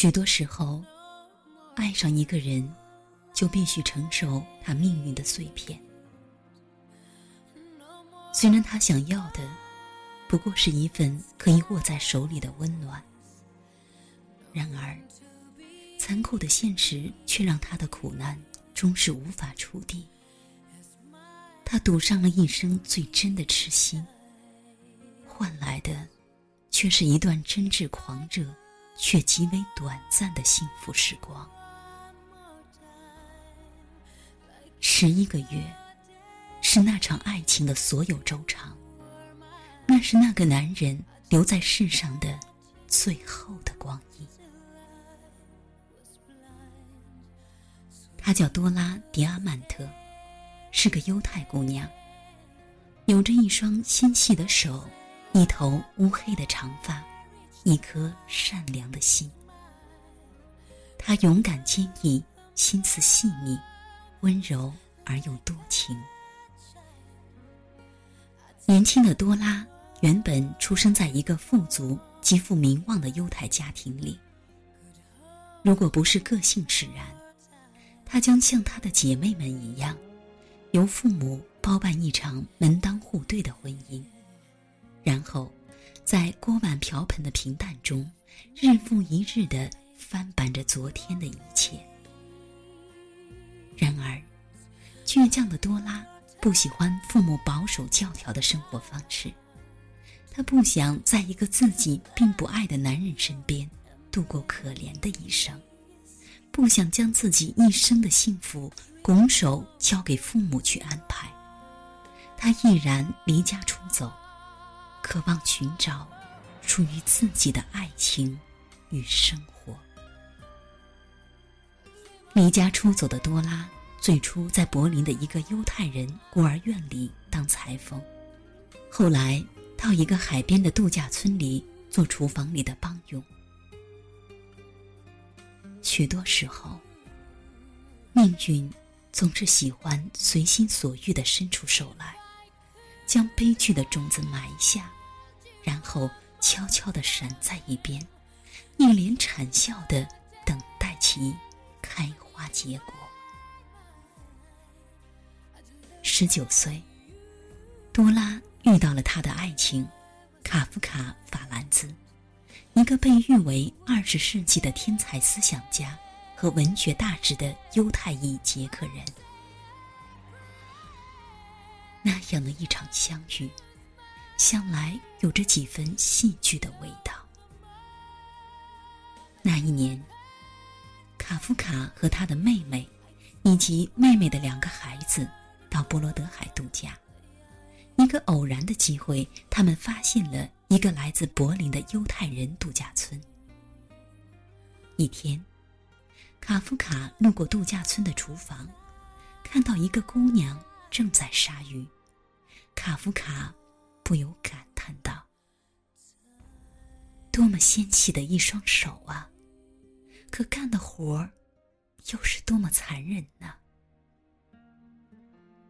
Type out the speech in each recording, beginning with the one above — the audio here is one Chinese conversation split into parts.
许多时候，爱上一个人，就必须承受他命运的碎片。虽然他想要的，不过是一份可以握在手里的温暖，然而，残酷的现实却让他的苦难终是无法触底。他赌上了一生最真的痴心，换来的，却是一段真挚狂热却极为短暂的幸福时光。十一个月，是那场爱情的所有周长。那是那个男人留在世上的最后的光阴。她叫多拉·迪阿曼特，是个犹太姑娘，有着一双纤细的手，一头乌黑的长发，一颗善良的心。她勇敢坚毅，心思细腻，温柔而又多情。年轻的多拉原本出生在一个富足、极富名望的犹太家庭里。如果不是个性使然，她将像她的姐妹们一样，由父母包办一场门当户对的婚姻，然后，在锅碗瓢盆的平淡中，日复一日的翻版着昨天的一切。然而，倔强的多拉不喜欢父母保守教条的生活方式，她不想在一个自己并不爱的男人身边度过可怜的一生，不想将自己一生的幸福拱手交给父母去安排。她毅然离家出走，渴望寻找属于自己的爱情与生活。离家出走的多拉。最初在柏林的一个犹太人孤儿院里当裁缝，后来到一个海边的度假村里做厨房里的帮佣。许多时候，命运总是喜欢随心所欲的伸出手来，将悲剧的种子埋下，然后悄悄地闪在一边，一脸谄笑地等待其开花结果。十九岁，多拉遇到了他的爱情——卡夫卡·法兰兹，一个被誉为二十世纪的天才思想家和文学大师的犹太裔捷克人。那样的一场相遇，向来有着几分戏剧的味道。那一年，卡夫卡和他的妹妹，以及妹妹的两个孩子。到波罗的海度假，一个偶然的机会，他们发现了一个来自柏林的犹太人度假村。一天，卡夫卡路过度假村的厨房，看到一个姑娘正在杀鱼，卡夫卡不由感叹道：“多么纤细的一双手啊！可干的活儿，又是多么残忍呢？”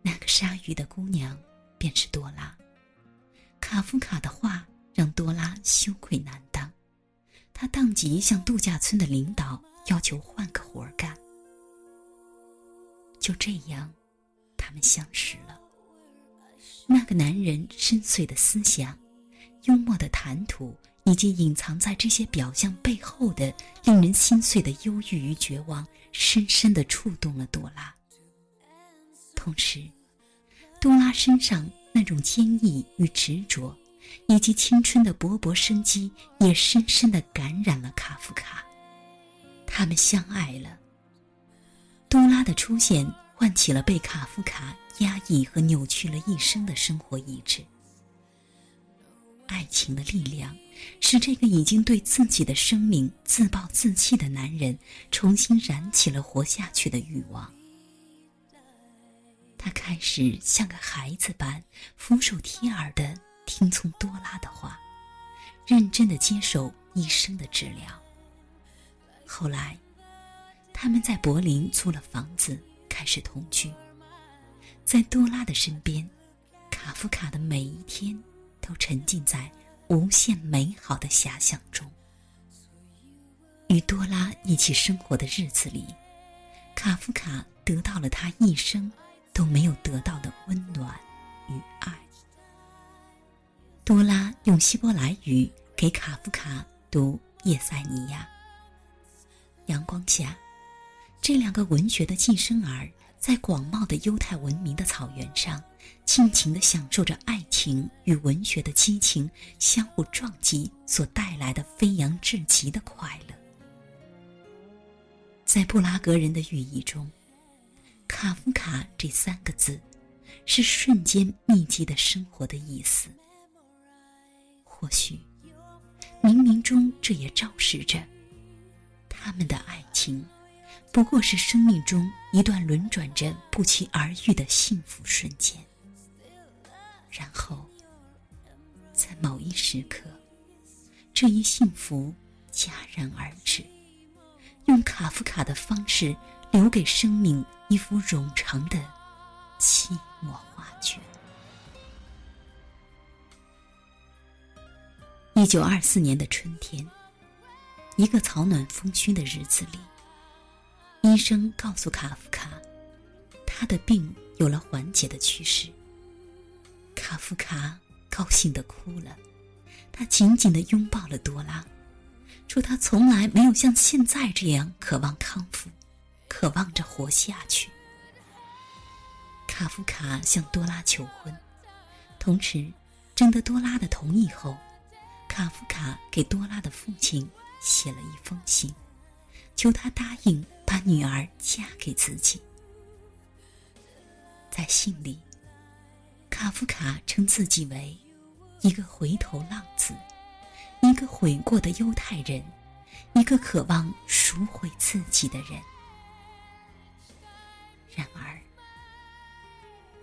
那个杀鱼的姑娘，便是多拉。卡夫卡的话让多拉羞愧难当，他当即向度假村的领导要求换个活儿干。就这样，他们相识了。那个男人深邃的思想、幽默的谈吐，以及隐藏在这些表象背后的令人心碎的忧郁与绝望，深深的触动了多拉。同时，多拉身上那种坚毅与执着，以及青春的勃勃生机，也深深的感染了卡夫卡。他们相爱了。多拉的出现唤起了被卡夫卡压抑和扭曲了一生的生活意志。爱情的力量，使这个已经对自己的生命自暴自弃的男人，重新燃起了活下去的欲望。他开始像个孩子般俯首帖耳的听从多拉的话，认真的接受医生的治疗。后来，他们在柏林租了房子，开始同居。在多拉的身边，卡夫卡的每一天都沉浸在无限美好的遐想中。与多拉一起生活的日子里，卡夫卡得到了他一生都没有得到的温暖与爱。多拉用希伯来语给卡夫卡读《叶塞尼亚》。阳光下，这两个文学的寄生儿在广袤的犹太文明的草原上，尽情地享受着爱情与文学的激情相互撞击所带来的飞扬至极的快乐。在布拉格人的寓意中，“卡夫卡”这三个字，是瞬间密集的生活的意思。或许，冥冥中这也昭示着。他们的爱情，不过是生命中一段轮转着不期而遇的幸福瞬间。然后，在某一时刻，这一幸福戛然而止，用卡夫卡的方式留给生命一幅冗长的寂寞画卷。一九二四年的春天。一个草暖风熏的日子里，医生告诉卡夫卡，他的病有了缓解的趋势。卡夫卡高兴的哭了，他紧紧的拥抱了多拉，说他从来没有像现在这样渴望康复，渴望着活下去。卡夫卡向多拉求婚，同时征得多拉的同意后，卡夫卡给多拉的父亲。写了一封信，求他答应把女儿嫁给自己。在信里，卡夫卡称自己为一个回头浪子，一个悔过的犹太人，一个渴望赎回自己的人。然而，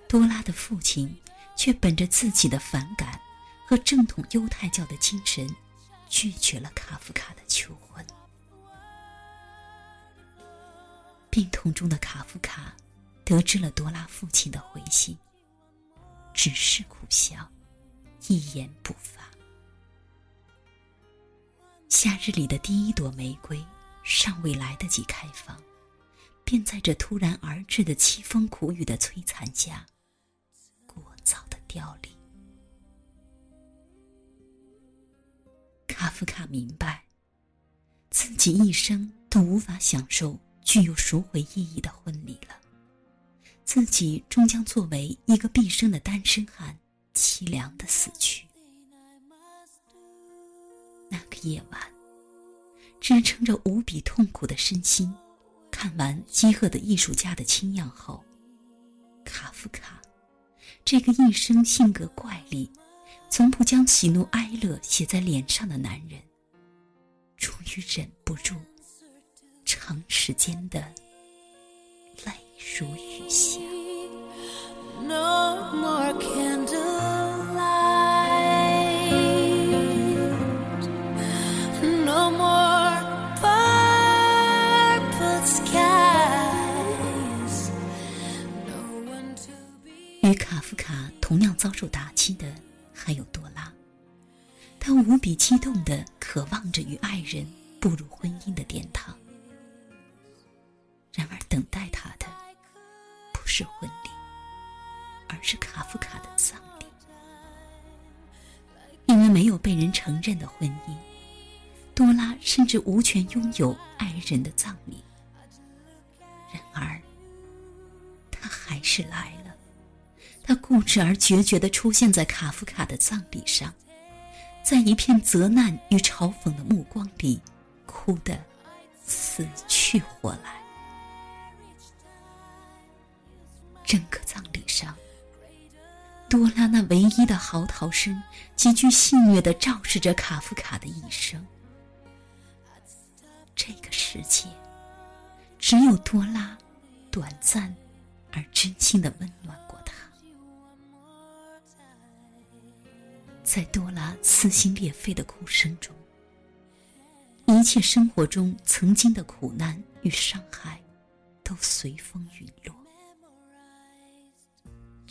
多拉的父亲却本着自己的反感和正统犹太教的精神。拒绝了卡夫卡的求婚。病痛中的卡夫卡得知了多拉父亲的回信，只是苦笑，一言不发。夏日里的第一朵玫瑰尚未来得及开放，便在这突然而至的凄风苦雨的摧残下，过早的凋零。卡夫卡明白，自己一生都无法享受具有赎回意义的婚礼了，自己终将作为一个毕生的单身汉，凄凉的死去。那个夜晚，支撑着无比痛苦的身心，看完《饥饿的艺术家》的清样后，卡夫卡，这个一生性格怪异。从不将喜怒哀乐写在脸上的男人，终于忍不住，长时间的泪如雨下。与卡夫卡同样遭受打击的。还有多拉，他无比激动的渴望着与爱人步入婚姻的殿堂。然而，等待他的不是婚礼，而是卡夫卡的葬礼。因为没有被人承认的婚姻，多拉甚至无权拥有爱人的葬礼。然而，他还是来了。他固执而决绝地出现在卡夫卡的葬礼上，在一片责难与嘲讽的目光里，哭得死去活来。整个葬礼上，多拉那唯一的嚎啕声极具戏谑的昭示着卡夫卡的一生。这个世界只有多拉短暂而真心的温暖过他。在多拉撕心裂肺的哭声中，一切生活中曾经的苦难与伤害都随风陨落。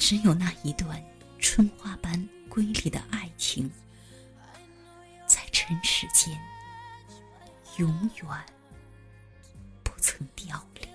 只有那一段春花般瑰丽的爱情，在尘世间永远不曾凋零。